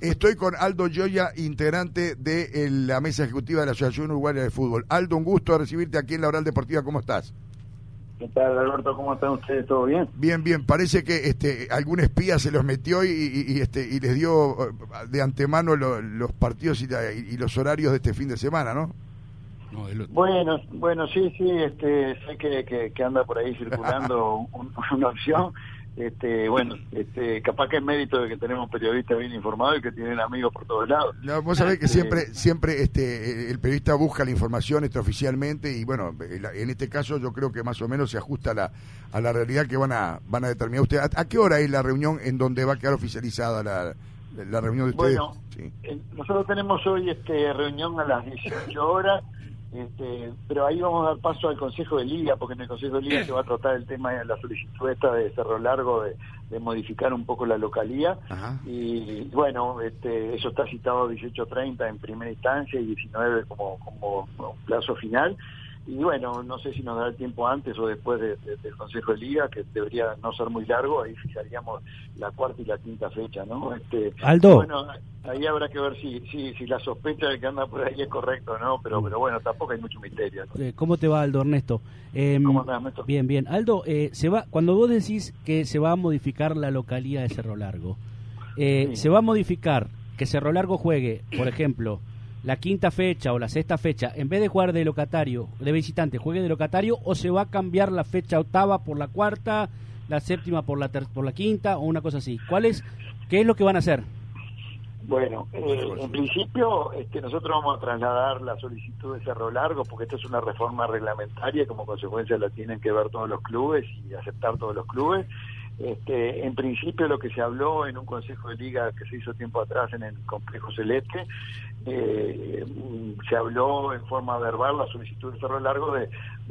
Estoy con Aldo Joya, integrante de la mesa ejecutiva de la Asociación Uruguaya de Fútbol. Aldo, un gusto recibirte aquí en la Oral Deportiva. ¿Cómo estás? ¿Qué tal, Alberto? ¿Cómo están ustedes? ¿Todo bien? Bien, bien. Parece que este, algún espía se los metió y, este, y les dio eh, de antemano los partidos y, los horarios de este fin de semana, ¿no? Bueno, bueno, sí, sí, este, sé que, que, anda por ahí circulando una opción este, bueno, este, capaz que es mérito de que tenemos periodistas bien informados y que tienen amigos por todos lados. No, vos sabés que este, siempre, siempre este, el periodista busca la información oficialmente y bueno, en este caso yo creo que más o menos se ajusta a la, a la realidad que van a, van a determinar ustedes. ¿A, qué hora es la reunión en donde va a quedar oficializada la, la reunión de ustedes? Bueno, eh, nosotros tenemos hoy este reunión a las 18 horas este, pero ahí vamos a dar paso al Consejo de Liga, porque en el Consejo de Liga se va a tratar el tema de la solicitud esta de Cerro Largo de, modificar un poco la localía. Y bueno, este, eso está citado a 18.30 en primera instancia y 19 como, como plazo final y bueno, no sé si nos da el tiempo antes o después del Consejo de Liga, que debería no ser muy largo, ahí fijaríamos la cuarta y la quinta fecha, ¿no? Este, Aldo. Bueno, ahí habrá que ver si, si, si la sospecha de que anda por ahí es correcto, ¿no? Pero, pero bueno, tampoco hay mucho misterio. Eh, ¿Cómo te va, Aldo Ernesto? Em, ¿Cómo te Ernesto? Bien, bien. Aldo, eh, se va, cuando vos decís que se va a modificar la localidad de Cerro Largo, eh, ¿se va a modificar que Cerro Largo juegue, por ejemplo, la quinta fecha o la sexta fecha, en vez de jugar de locatario, de visitante, juegue de locatario o se va a cambiar la fecha octava por la cuarta, la séptima por la por la quinta o una cosa así. ¿Cuál es qué es lo que van a hacer? Bueno, eh, en principio este, nosotros vamos a trasladar la solicitud de Cerro Largo porque esto es una reforma reglamentaria, como consecuencia la tienen que ver todos los clubes y aceptar todos los clubes. Este, en principio lo que se habló en un consejo de liga que se hizo tiempo atrás en el complejo celeste, eh, se habló en forma verbal la solicitud de Cerro Largo de,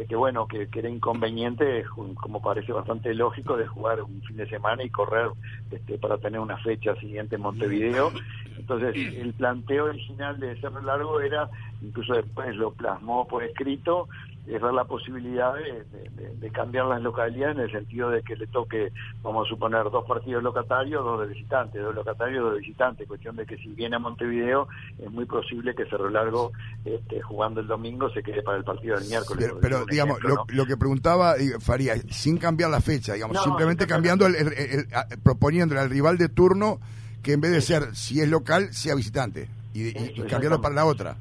que bueno que, era inconveniente, como parece bastante lógico, de jugar un fin de semana y correr este, para tener una fecha siguiente en Montevideo. Entonces el planteo original de Cerro Largo era, incluso después lo plasmó por escrito, es dar la posibilidad de, cambiar las localidades en el sentido de que le toque, vamos a suponer, dos partidos locatarios, dos de visitantes, dos locatarios, dos de visitantes, cuestión de que si viene a Montevideo es muy posible que Cerro Largo, este, jugando el domingo, se quede para el partido del miércoles. Pero, digamos, lo, que preguntaba Faría, sin cambiar la fecha, digamos, simplemente cambiando, el, proponiéndole al rival de turno que en vez de ser, si es local, sea visitante y cambiarlo para la otra.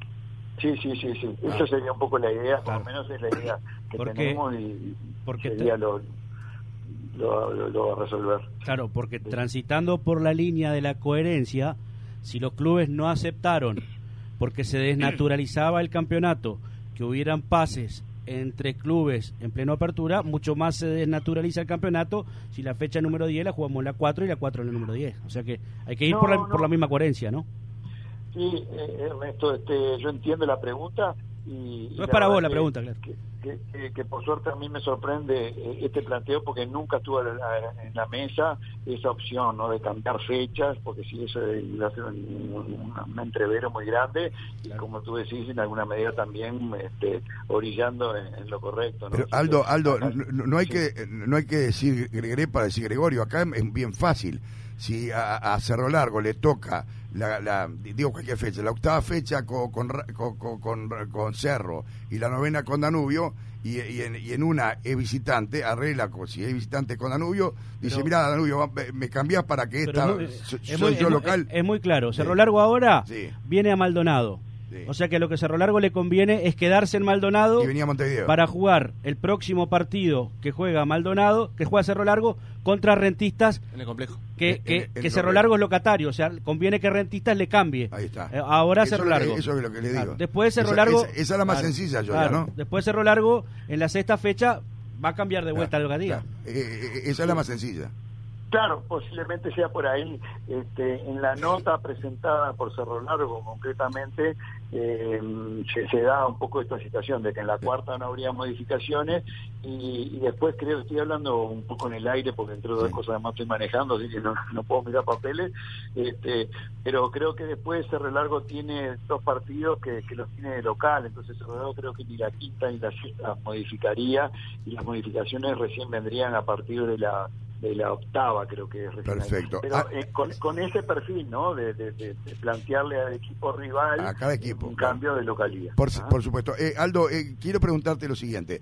Sí, sí, sí, sí. Ah. Esa sería un poco la idea, por lo menos es la idea que tenemos y porque sería lo, lo, va a resolver. Claro, porque transitando por la línea de la coherencia, si los clubes no aceptaron, porque se desnaturalizaba el campeonato, que hubieran pases entre clubes en pleno apertura, mucho más se desnaturaliza el campeonato si la fecha número 10 la jugamos la 4 y la 4 en el número 10. O sea que hay que ir por, la, por la misma coherencia, ¿no? Sí, eh, Ernesto, este, yo entiendo la pregunta. Y, no es para vos la pregunta, claro. Que, por suerte a mí me sorprende eh, este planteo porque nunca estuvo en la mesa esa opción no de cambiar fechas, porque si eso iba a ser un, entrevero muy grande y como tú decís, en alguna medida también este, orillando en, lo correcto. Pero Aldo, Aldo, no, hay que no hay que decir Gregoré para decir Gregorio, acá es bien fácil. Si a, a Cerro Largo le toca la, digo cualquier fecha, la octava fecha con, con, con, con Cerro y la novena con Danubio, y, y, en, y en una es visitante, arregla, si es visitante con Danubio, dice, mira Danubio, me cambias para que esta, soy yo local. Es, muy claro, Cerro Largo ahora viene a Maldonado. O sea que lo que Cerro Largo le conviene es quedarse en Maldonado para jugar el próximo partido que juega Maldonado, que juega Cerro Largo contra Rentistas. En el complejo. Que, que, Cerro Largo es locatario, o sea, conviene que Rentistas le cambie. Ahí está. Eh, ahora Cerro Largo. eso es lo que le digo. Después Cerro Largo. Esa, es la más sencilla, yo ya, ¿no? Después Cerro Largo, en la sexta fecha, va a cambiar de vuelta lo que diga. Eh, eh, esa es la más sencilla. Claro, posiblemente sea por ahí. Este, en la nota presentada por Cerro Largo, concretamente, eh, se, da un poco esta situación de que en la cuarta no habría modificaciones y, después creo, estoy hablando un poco en el aire porque entre otras cosas además estoy manejando, así que no, puedo mirar papeles, este, pero creo que después Cerro Largo tiene dos partidos que, los tiene de local, entonces Cerro Largo creo que ni la quinta ni la sexta modificaría y las modificaciones recién vendrían a partir de la de la octava, creo que es Perfecto. Pero ah. eh, con, ese perfil, ¿no? De, plantearle al equipo rival a cada equipo, un cambio de localidad. Por, ¿Ah? por supuesto. Eh, Aldo, eh, quiero preguntarte lo siguiente.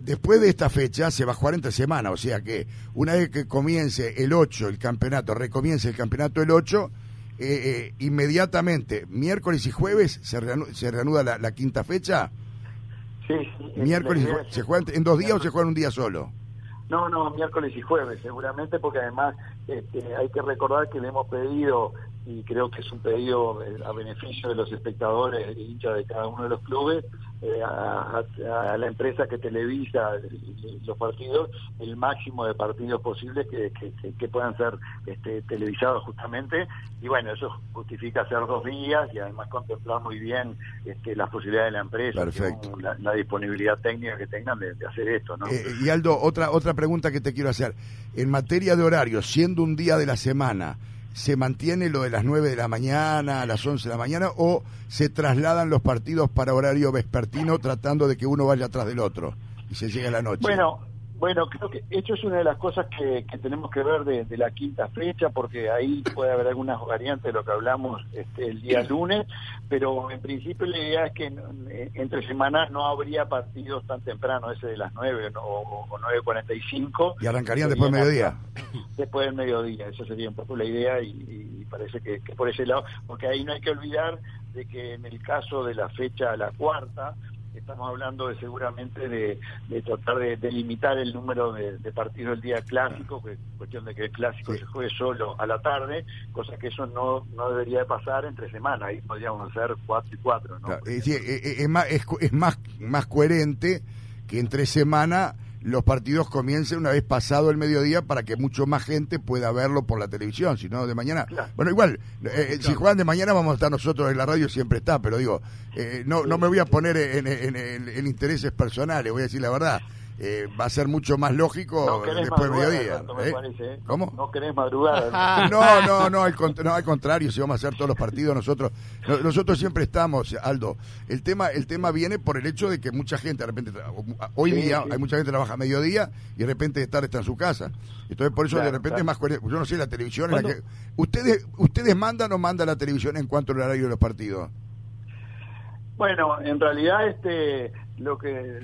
después de esta fecha se va a jugar entre semana, o sea que una vez que comience el 8 el campeonato, recomience el campeonato el 8, inmediatamente, miércoles y jueves, se, reanuda, la, quinta fecha. Sí, Miércoles y ¿Se juega en dos días o se juega en un día solo? No, no, miércoles y jueves, seguramente, porque además este, hay que recordar que le hemos pedido, y creo que es un pedido eh, a beneficio de los espectadores e hinchas de cada uno de los clubes, eh, a, la empresa que televisa los partidos el máximo de partidos posibles que, que, puedan ser este, televisados justamente. Y bueno eso justifica hacer dos días y además contemplar muy bien este, las posibilidades de la empresa la, disponibilidad técnica que tengan de, hacer esto ¿no? Eh, y Aldo otra otra pregunta que te quiero hacer. En materia de horario siendo un día de la semana se mantiene lo de las 9 de la mañana, a las 11 de la mañana, o se trasladan los partidos para horario vespertino tratando de que uno vaya atrás del otro y se llegue a la noche? Bueno, bueno, creo que esto es una de las cosas que, tenemos que ver de, la quinta fecha, porque ahí puede haber algunas variantes de lo que hablamos este, el día lunes, pero en principio la idea es que entre semanas no habría partidos tan temprano, ese de las 9 o, o 9.45. ¿Y arrancarían después del mediodía? Después del mediodía, esa sería un poco la idea y, parece que, que por ese lado, porque ahí no hay que olvidar de que en el caso de la fecha, la cuarta, estamos hablando de seguramente de, tratar de, limitar el número de, partidos del día clásico, que cuestión de que el clásico se juegue solo a la tarde, cosa que eso no, no debería de pasar entre semanas, ahí podríamos hacer cuatro y cuatro. ¿no? es, es, más, es, más, más coherente que entre semana los partidos comiencen una vez pasado el mediodía para que mucho más gente pueda verlo por la televisión, si no de mañana. Bueno, igual, eh, eh, si juegan de mañana vamos a estar nosotros en la radio, siempre está, pero digo, eh, no, no me voy a poner en, en intereses personales, voy a decir la verdad. Eh, va a ser mucho más lógico después del mediodía. ¿eh? ¿eh? ¿Cómo? No querés madrugar. no, no, no al, no, al contrario, si vamos a hacer todos los partidos, nosotros nosotros siempre estamos, Aldo. El tema el tema viene por el hecho de que mucha gente, de repente, hoy día hay mucha gente que trabaja a mediodía y de repente estar está en su casa. Entonces, por eso de repente es más Yo no sé, la televisión la que. ¿Ustedes, ¿Ustedes mandan o manda la televisión en cuanto al horario de los partidos? Bueno, en realidad este lo que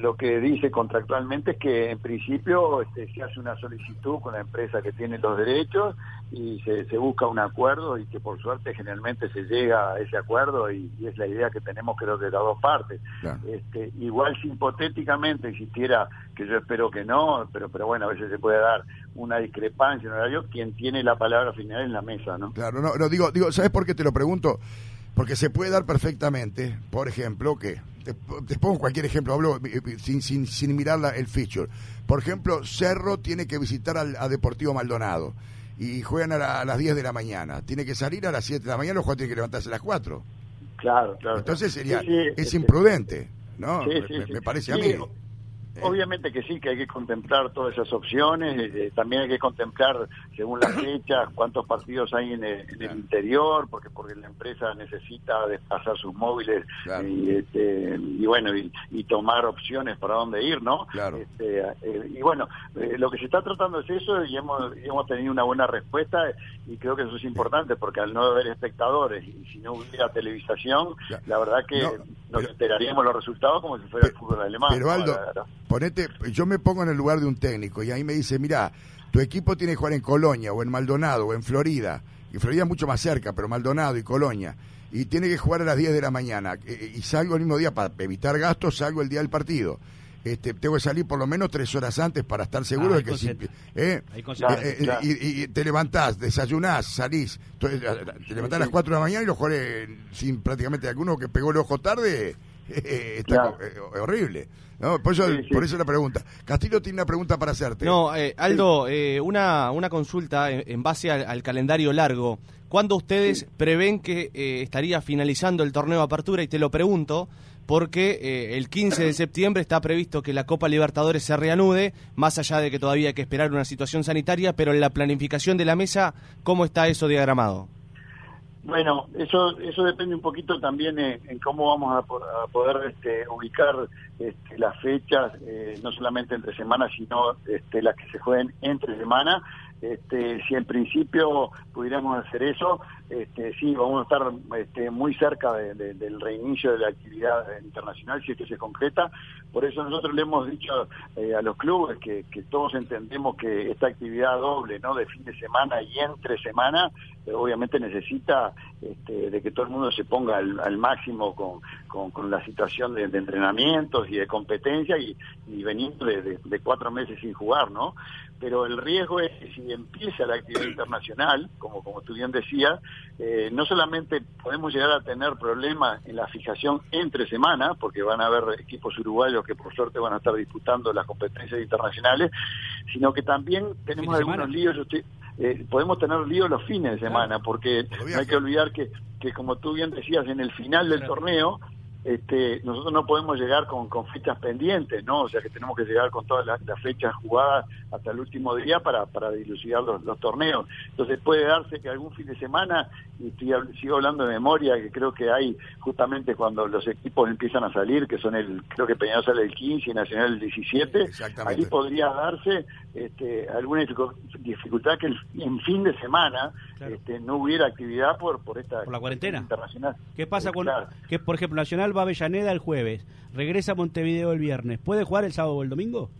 lo que dice contractualmente es que en principio este, se hace una solicitud con la empresa que tiene los derechos y se, se busca un acuerdo y que por suerte generalmente se llega a ese acuerdo y, es la idea que tenemos creo que de las dos partes. Este, igual si hipotéticamente existiera, que yo espero que no, pero pero bueno, a veces se puede dar una discrepancia en horario, quien tiene la palabra final en la mesa, ¿no? Claro, no, no digo, digo, ¿sabes por qué te lo pregunto? Porque se puede dar perfectamente, por ejemplo, que te, pongo cualquier ejemplo, hablo eh, eh, sin, sin, sin mirar el feature. Por ejemplo, Cerro tiene que visitar al, a Deportivo Maldonado y juegan a, las 10 de la mañana. Tiene que salir a las 7 de la mañana, los jugadores tienen que levantarse a las 4. Claro, claro. Entonces sería, es imprudente, ¿no? me, parece a mí. Obviamente que sí, que hay que contemplar todas esas opciones, eh, eh, también hay que contemplar según las fechas cuántos partidos hay en el, interior, porque porque la empresa necesita desplazar sus móviles y, este, y bueno y, tomar opciones para dónde ir, ¿no? Este, eh, y bueno, lo que se está tratando es eso y hemos, hemos tenido una buena respuesta y creo que eso es importante porque al no haber espectadores y si no hubiera televisación, la verdad que nos esperaríamos los resultados como si fuera el fútbol alemán. Pero Aldo, ponete, yo me pongo en el lugar de un técnico y ahí me dice, mira, tu equipo tiene que jugar en Colonia o en Maldonado o en Florida, y Florida es mucho más cerca, pero Maldonado y Colonia, y tiene que jugar a las 10 de la mañana, y salgo el mismo día para evitar gastos, salgo el día del partido. Este, tengo que salir por lo menos tres horas antes para estar seguro ah, de que si, ¿eh? Eh, eh, y, te levantás, desayunás, salís, te levantás a las 4 de la mañana y los jugadores sin prácticamente alguno que pegó el ojo tarde, está horrible. Por, eso, por eso la pregunta. Castillo tiene una pregunta para hacerte. No, Aldo, una, una consulta en, base al, calendario largo. ¿Cuándo ustedes prevén que estaría finalizando el torneo de apertura? Y te lo pregunto porque eh, el 15 de septiembre está previsto que la Copa Libertadores se reanude, más allá de que todavía hay que esperar una situación sanitaria, pero en la planificación de la mesa, ¿cómo está eso diagramado? Bueno, eso eso depende un poquito también en, cómo vamos a, poder este, ubicar este, las fechas, eh, no solamente entre semanas, sino este, las que se jueguen entre semana. Este, si en principio pudiéramos hacer eso, este, sí, vamos a estar este, muy cerca del reinicio de la actividad internacional, si es que se concreta. Por eso nosotros le hemos dicho eh, a los clubes que, todos entendemos que esta actividad doble, ¿no? de fin de semana y entre semana, eh, obviamente necesita este, de que todo el mundo se ponga al, máximo con, con, la situación de, entrenamientos y de competencia y, y veniendo de, de, cuatro meses sin jugar, ¿no? Pero el riesgo es que si empieza la actividad internacional, como, como tú bien decías, eh, no solamente podemos llegar a tener problemas en la fijación entre semanas, porque van a haber equipos uruguayos que por suerte van a estar disputando las competencias internacionales, sino que también tenemos algunos líos. Eh, podemos tener líos los fines de semana, porque no hay que olvidar que, que, como tú bien decías, en el final del torneo este, nosotros no podemos llegar con, con, fechas pendientes, ¿no? O sea que tenemos que llegar con todas las, fechas jugadas hasta el último día para, para dilucidar los, torneos. Entonces puede darse que algún fin de semana, y sigo hablando de memoria, que creo que hay justamente cuando los equipos empiezan a salir, que son el, creo que Peñarol sale el 15 y Nacional el 17, ahí podría darse este, alguna dificultad que en fin de semana este, no hubiera actividad por, por esta por la cuarentena internacional. ¿Qué pasa con que, por ejemplo, Nacional va a Avellaneda el jueves, regresa a Montevideo el viernes? ¿Puede jugar el sábado o el domingo?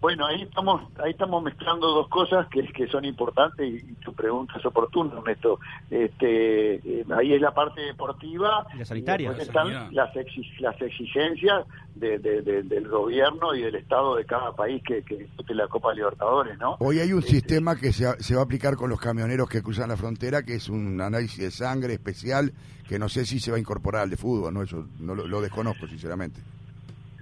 Bueno, ahí estamos, ahí estamos mezclando dos cosas que, que son importantes y, tu pregunta es oportuna, Ernesto. Este, eh, ahí es la parte deportiva. Y la sanitaria. Y están las, las exigencias del gobierno y del Estado de cada país que, que discute la Copa Libertadores, ¿no? Hoy hay un este, sistema que se, se va a aplicar con los camioneros que cruzan la frontera, que es un análisis de sangre especial, que no sé si se va a incorporar al de fútbol, ¿no? Eso no lo desconozco, sinceramente.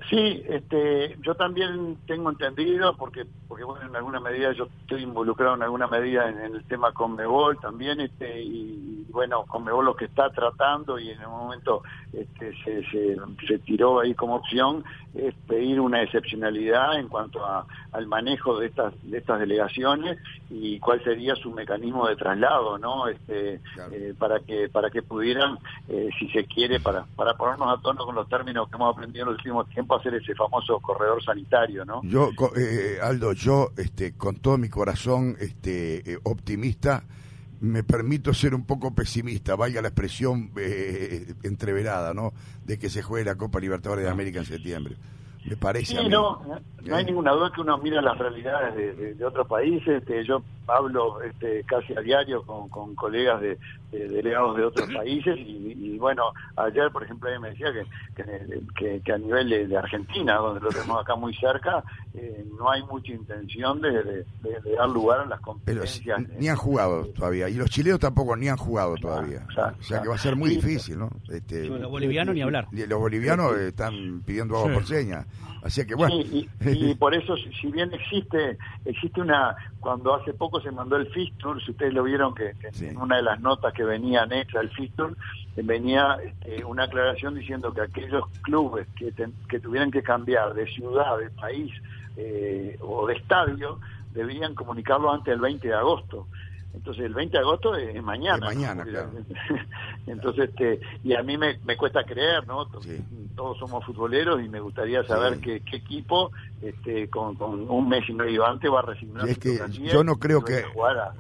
Sí, este, yo también tengo entendido, porque, porque bueno, en alguna medida yo estoy involucrado en alguna medida en, el tema Conmebol también, este, y, bueno, Conmebol lo que está tratando y en el momento este, se, se, tiró ahí como opción es pedir una excepcionalidad en cuanto a, al manejo de estas, de estas delegaciones y cuál sería su mecanismo de traslado, ¿no? Este, eh, para que, para que pudieran, eh, si se quiere, para, para ponernos a tono con los términos que hemos aprendido en los últimos tiempos, hacer ese famoso corredor sanitario, ¿no? Yo, eh, Aldo, yo, este, con todo mi corazón, este, eh, optimista, me permito ser un poco pesimista, valga la expresión eh, entreverada, ¿no? De que se juegue la Copa Libertadores de América en septiembre. Me parece. Sí, no, no hay ninguna duda que uno mira las realidades de, otros países. Este, yo hablo este, casi a diario con, con colegas de, delegados de otros países y, bueno, ayer, por ejemplo, me decía que, que, a nivel de, Argentina, donde lo tenemos acá muy cerca, eh, no hay mucha intención de, dar lugar a las competencias. ni han jugado todavía. Y los chilenos tampoco ni han jugado todavía. o sea que va a ser muy difícil, ¿no? Este, los bolivianos ni hablar. Los bolivianos están pidiendo agua por señas. Así que bueno. y, por eso, si bien existe existe una, cuando hace poco se mandó el Fistur, si ustedes lo vieron que, en una de las notas que venía anexa al Fistur, venía este, una aclaración diciendo que aquellos clubes que, que tuvieran que cambiar de ciudad, de país eh, o de estadio, debían comunicarlo antes del 20 de agosto. Entonces el 20 de agosto es, mañana. mañana, claro. Entonces, este, y a mí me, me cuesta creer, ¿no? Todos somos futboleros y me gustaría saber qué, equipo este, con, un mes y medio antes va a resignar. Es que yo no creo que... Jugar a,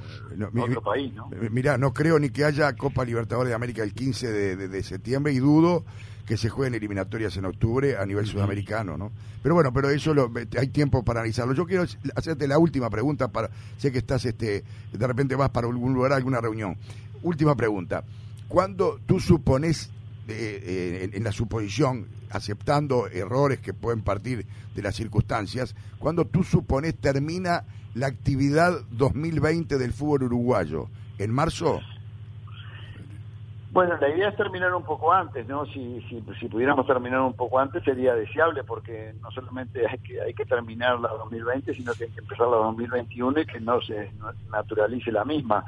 otro país, ¿no? Mirá, no creo ni que haya Copa Libertadores de América el 15 de, de septiembre y dudo que se jueguen eliminatorias en octubre a nivel sudamericano, ¿no? Pero bueno, pero eso lo, hay tiempo para analizarlo. Yo quiero hacerte la última pregunta para sé que estás este de repente vas para algún lugar, alguna reunión. Última pregunta. Cuando tú supones eh, eh, en, la suposición, aceptando errores que pueden partir de las circunstancias, cuando tú supones termina la actividad 2020 del fútbol uruguayo, ¿en marzo? Bueno, la idea es terminar un poco antes, ¿no? Si, si, pudiéramos terminar un poco antes sería deseable porque no solamente hay que, hay que terminar la 2020, sino que hay que empezar la 2021 y que no se naturalice la misma.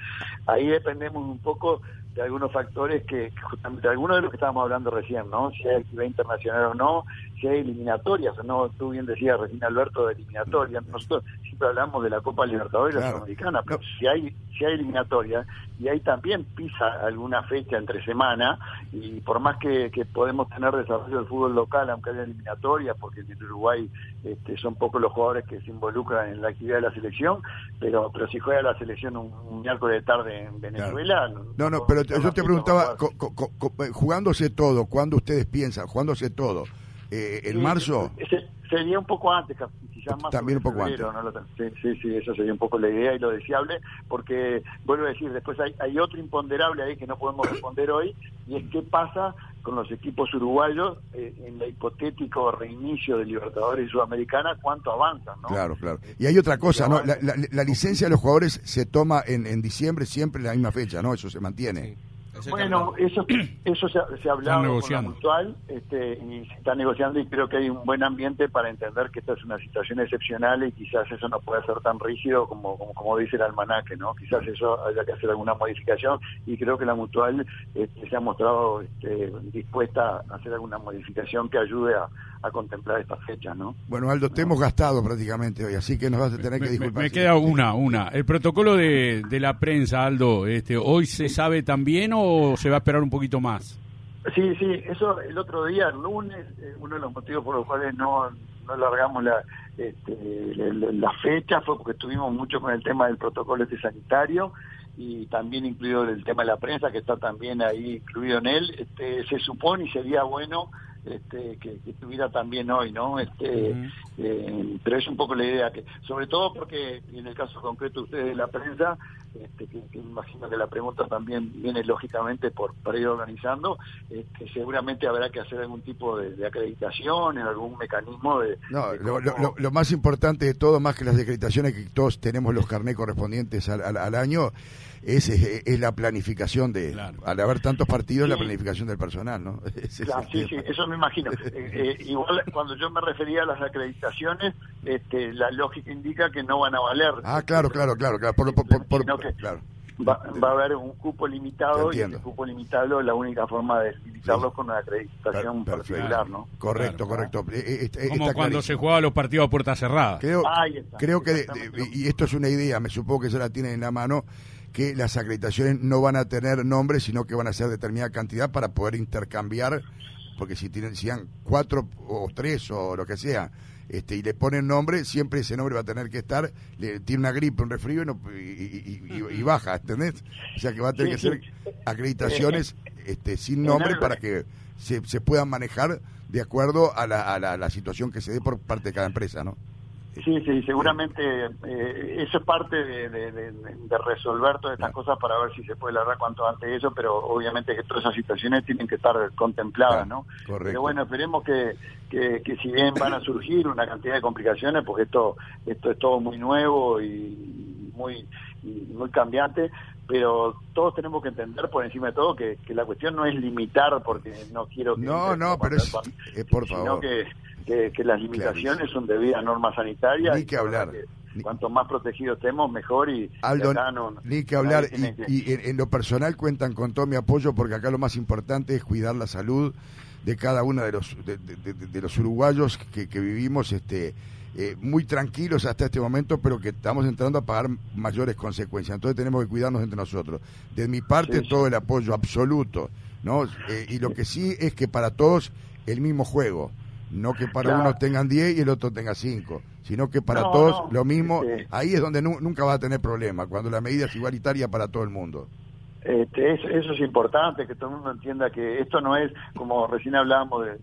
Ahí dependemos un poco de algunos factores que, justamente algunos de los que estábamos hablando recién, ¿no? Si hay actividad internacional o no, si hay eliminatorias o no, tú bien decías recién Alberto de eliminatorias, nosotros siempre hablamos de la Copa Libertadores la Sudamericana, pero si hay si hay eliminatoria y ahí también pisa alguna fecha entre semana y por más que, podemos tener desarrollo del fútbol local aunque haya eliminatoria porque en Uruguay este, son pocos los jugadores que se involucran en la actividad de la selección pero pero si juega la selección un, miércoles de tarde en Venezuela no no, pero yo te preguntaba jugándose todo ¿cuándo ustedes piensan jugándose todo eh, en marzo sería un poco antes también un poco antes. sí, sí, eso sería un poco la idea y lo deseable, porque vuelvo a decir, después hay, hay otro imponderable ahí que no podemos responder hoy, y es qué pasa con los equipos uruguayos eh, en el hipotético reinicio de Libertadores y Sudamericana, cuánto avanzan, ¿no? Claro, claro. Y hay otra cosa, ¿no? La, licencia de los jugadores se toma en, en diciembre siempre en la misma fecha, ¿no? Eso se mantiene. Bueno, eso eso se, ha hablado con la mutual este, y se está negociando y creo que hay un buen ambiente para entender que esta es una situación excepcional y quizás eso no puede ser tan rígido como, como, dice el almanaque, ¿no? Quizás eso haya que hacer alguna modificación y creo que la mutual este, se ha mostrado este, dispuesta a hacer alguna modificación que ayude a, contemplar estas fechas, ¿no? Bueno, Aldo, te hemos gastado prácticamente hoy, así que nos vas a tener que disculpar. Me, queda una, una. El protocolo de, de la prensa, Aldo, este, ¿hoy se sabe también o se va a esperar un poquito más? Sí, sí, eso el otro día, el lunes, eh, uno de los motivos por los cuales no, no largamos la, este, la, fecha fue porque estuvimos mucho con el tema del protocolo este sanitario y también incluido el tema de la prensa que está también ahí incluido en él. Este, se supone y sería bueno este, que, estuviera también hoy, ¿no? Este, eh, pero es un poco la idea que, sobre todo porque en el caso concreto ustedes de la prensa, este, que, imagino que la pregunta también viene lógicamente por para ir organizando, este, seguramente habrá que hacer algún tipo de, acreditación, en algún mecanismo de... No, lo, más importante de todo, más que las acreditaciones, que todos tenemos los carnés correspondientes al año, es, es, la planificación de, al haber tantos partidos, la planificación del personal, ¿no? sí, sí, eso me imagino. Eh, eh, igual cuando yo me refería a las acreditaciones, este, la lógica indica que no van a valer. Ah, claro, claro, claro, claro. Por, claro. Va, va, a haber un cupo limitado y el cupo limitado la única forma de limitarlo con una acreditación particular, ¿no? Correcto, correcto. Eh, Como cuando se juega los partidos a puerta cerrada. Creo, creo que, y esto es una idea, me supongo que se la tienen en la mano, que las acreditaciones no van a tener nombre, sino que van a ser determinada cantidad para poder intercambiar, porque si tienen sean cuatro o tres o lo que sea, este, y le ponen nombre, siempre ese nombre va a tener que estar, le, tiene una gripe, un resfrío y, baja, ¿entendés? O sea que va a tener que ser acreditaciones este, sin nombre para que se, se puedan manejar de acuerdo a la, a la situación que se dé por parte de cada empresa, ¿no? Sí, sí, seguramente eh, eso es parte de, resolver todas estas cosas para ver si se puede lograr cuanto antes eso, pero obviamente que todas esas situaciones tienen que estar contempladas, ¿no? Correcto. Pero bueno, esperemos que, que, que, si bien van a surgir una cantidad de complicaciones, porque esto, esto es todo muy nuevo y muy, muy cambiante, pero todos tenemos que entender por encima de todo que, que la cuestión no es limitar porque no quiero que... No, no, pero es, eh, por favor. Sino que que, las limitaciones son debido a normas sanitarias. Ni que hablar. cuanto más protegidos estemos, mejor y... Aldo, ni que hablar. Y, en, lo personal cuentan con todo mi apoyo porque acá lo más importante es cuidar la salud de cada uno de los, de, los uruguayos que, vivimos este eh, muy tranquilos hasta este momento, pero que estamos entrando a pagar mayores consecuencias. Entonces tenemos que cuidarnos entre nosotros. De mi parte, todo el apoyo absoluto. ¿no? Eh, y lo que sí es que para todos el mismo juego. No que para uno tengan 10 y el otro tenga 5, sino que para todos lo mismo. Ahí es donde nunca va a tener problema, cuando la medida es igualitaria para todo el mundo. Este, eso, es importante, que todo el mundo entienda que esto no es como recién hablábamos de,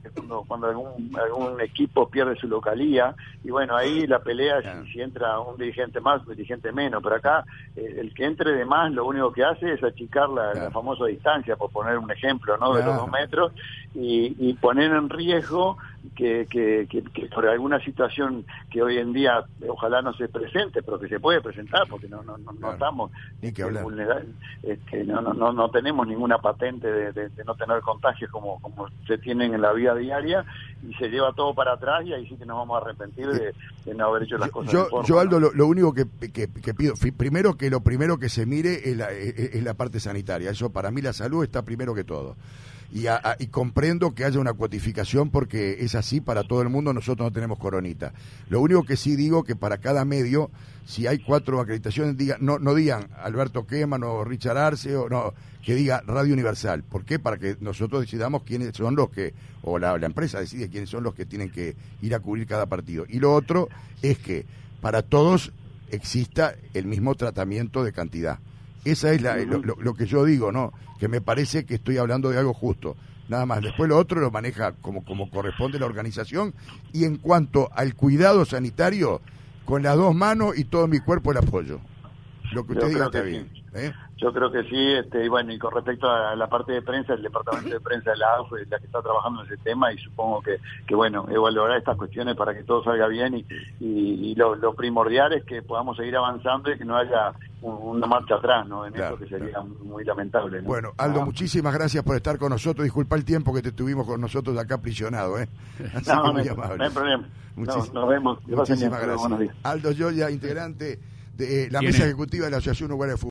cuando, algún, algún equipo pierde su localía y bueno, ahí la pelea si, si, entra un dirigente más, un dirigente menos, pero acá eh, el que entre de más lo único que hace es achicar la, famosa distancia, por poner un ejemplo, ¿no? De los dos metros y, y poner en riesgo que, que, que, por alguna situación que hoy en día ojalá no se presente, pero que se puede presentar, porque no, no, no, estamos Ni que vulnerables, este, no, no, no tenemos ninguna patente de, no tener contagios como, como se tienen en la vida diaria y se lleva todo para atrás y ahí sí que nos vamos a arrepentir de, no haber hecho las cosas. Yo, yo Aldo, lo, único que, que, pido, primero que lo primero que se mire es la, es la parte sanitaria. Eso para mí la salud está primero que todo y, comprendo que haya una cuantificación porque es así para todo el mundo, nosotros no tenemos coronita. Lo único que sí digo que para cada medio, si hay cuatro acreditaciones, diga, no, no digan Alberto Queman o Richard Arce, o no, que diga Radio Universal. ¿Por qué? Para que nosotros decidamos quiénes son los que, o la, la empresa decide quiénes son los que tienen que ir a cubrir cada partido. Y lo otro es que para todos exista el mismo tratamiento de cantidad. Esa es la, lo, que yo digo, ¿no? Que me parece que estoy hablando de algo justo. Nada más. Después lo otro lo maneja como, como corresponde la organización. Y en cuanto al cuidado sanitario, con las dos manos y todo mi cuerpo el apoyo. Lo que usted diga está bien. ¿eh? Yo creo que sí, este, y bueno, y con respecto a la parte de prensa, el departamento de prensa de la AUF es la que está trabajando en ese tema y supongo que, que bueno, evaluará estas cuestiones para que todo salga bien y, y, lo, primordial es que podamos seguir avanzando y que no haya una marcha atrás, ¿no? En eso que sería muy lamentable. Bueno, Aldo, ah. muchísimas gracias por estar con nosotros. Disculpa el tiempo que te tuvimos con nosotros acá aprisionado, ¿eh? No, no, hay, problema. nos vemos. Muchísimas gracias. Aldo Yoya, integrante de la mesa ejecutiva de la Asociación Uruguaya de Fútbol.